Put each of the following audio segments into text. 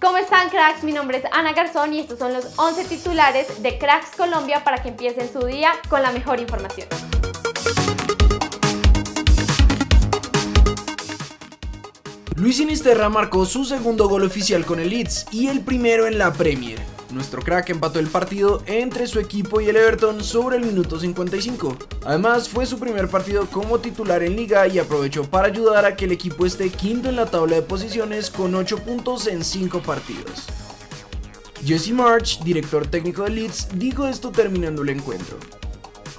¿Cómo están cracks? Mi nombre es Ana Garzón y estos son los 11 titulares de Cracks Colombia para que empiecen su día con la mejor información. Luis Sinisterra marcó su segundo gol oficial con el Leeds y el primero en la Premier. Nuestro crack empató el partido entre su equipo y el Everton sobre el minuto 55. Además, fue su primer partido como titular en liga y aprovechó para ayudar a que el equipo esté quinto en la tabla de posiciones con 8 puntos en 5 partidos. Jesse March, director técnico de Leeds, dijo esto terminando el encuentro.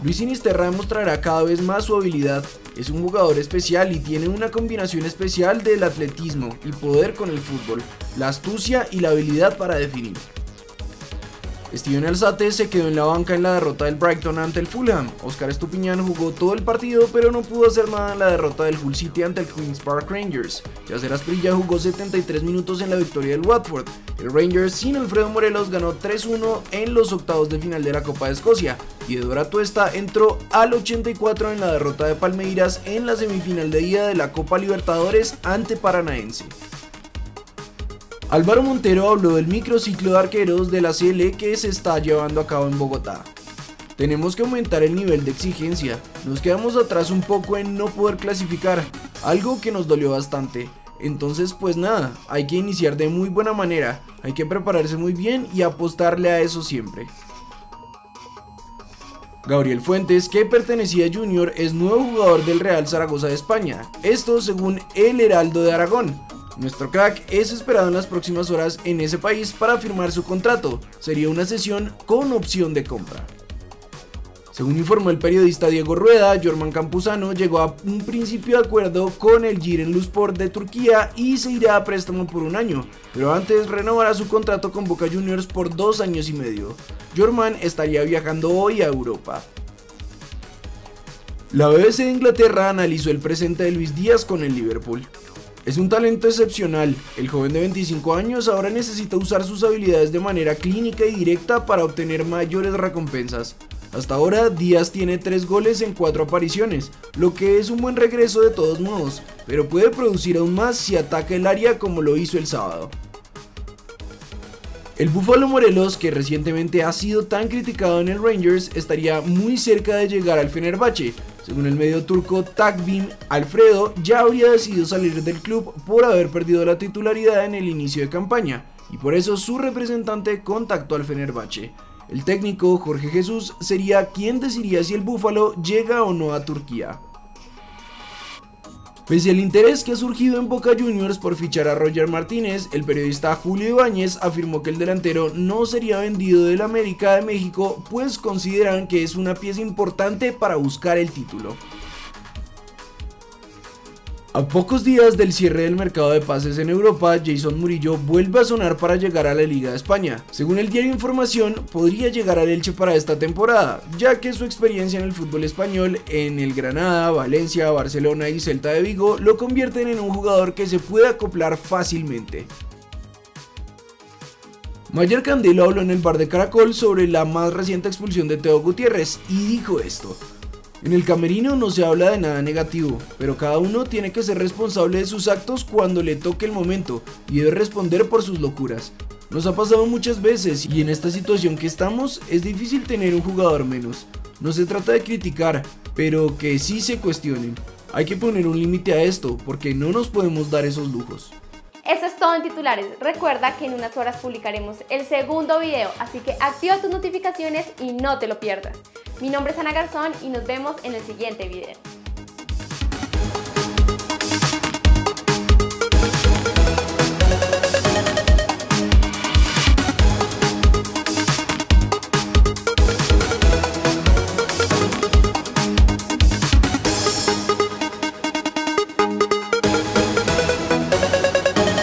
Luis Sinisterra demostrará cada vez más su habilidad, es un jugador especial y tiene una combinación especial del atletismo y poder con el fútbol, la astucia y la habilidad para definir. Steven Alzate se quedó en la banca en la derrota del Brighton ante el Fulham. Oscar Estupiñán jugó todo el partido pero no pudo hacer nada en la derrota del Hull City ante el Queen's Park Rangers. Yacer Asprilla jugó 73 minutos en la victoria del Watford. El Rangers sin Alfredo Morelos ganó 3-1 en los octavos de final de la Copa de Escocia y Eduardo Tuesta entró al 84 en la derrota de Palmeiras en la semifinal de día de la Copa Libertadores ante Paranaense. Álvaro Montero habló del microciclo de arqueros de la CL que se está llevando a cabo en Bogotá. Tenemos que aumentar el nivel de exigencia, nos quedamos atrás un poco en no poder clasificar, algo que nos dolió bastante. Entonces pues nada, hay que iniciar de muy buena manera, hay que prepararse muy bien y apostarle a eso siempre. Gabriel Fuentes, que pertenecía a Junior, es nuevo jugador del Real Zaragoza de España, esto según El Heraldo de Aragón. Nuestro crack es esperado en las próximas horas en ese país para firmar su contrato. Sería una sesión con opción de compra. Según informó el periodista Diego Rueda, Jorman Campuzano llegó a un principio de acuerdo con el Giresunspor de Turquía y se irá a préstamo por un año, pero antes renovará su contrato con Boca Juniors por dos años y medio. Jorman estaría viajando hoy a Europa. La BBC de Inglaterra analizó el presente de Luis Díaz con el Liverpool. Es un talento excepcional, el joven de 25 años ahora necesita usar sus habilidades de manera clínica y directa para obtener mayores recompensas. Hasta ahora Díaz tiene 3 goles en 4 apariciones, lo que es un buen regreso de todos modos, pero puede producir aún más si ataca el área como lo hizo el sábado. El Búfalo Morelos, que recientemente ha sido tan criticado en el Rangers, estaría muy cerca de llegar al Fenerbahce. Según el medio turco Takvim, Alfredo ya habría decidido salir del club por haber perdido la titularidad en el inicio de campaña, y por eso su representante contactó al Fenerbahce. El técnico Jorge Jesús sería quien decidiría si el Búfalo llega o no a Turquía. Pese al interés que ha surgido en Boca Juniors por fichar a Roger Martínez, el periodista Julio Ibáñez afirmó que el delantero no sería vendido del América de México, pues consideran que es una pieza importante para buscar el título. A pocos días del cierre del mercado de pases en Europa, Jason Murillo vuelve a sonar para llegar a la Liga de España. Según el diario Información, podría llegar al Elche para esta temporada, ya que su experiencia en el fútbol español en el Granada, Valencia, Barcelona y Celta de Vigo lo convierten en un jugador que se puede acoplar fácilmente. Mayer Candelo habló en el bar de Caracol sobre la más reciente expulsión de Teo Gutiérrez y dijo esto. En el camerino no se habla de nada negativo, pero cada uno tiene que ser responsable de sus actos cuando le toque el momento y debe responder por sus locuras. Nos ha pasado muchas veces y en esta situación que estamos es difícil tener un jugador menos. No se trata de criticar, pero que sí se cuestionen. Hay que poner un límite a esto porque no nos podemos dar esos lujos. Eso es todo en titulares. Recuerda que en unas horas publicaremos el segundo video, así que activa tus notificaciones y no te lo pierdas. Mi nombre es Ana Garzón y nos vemos en el siguiente video.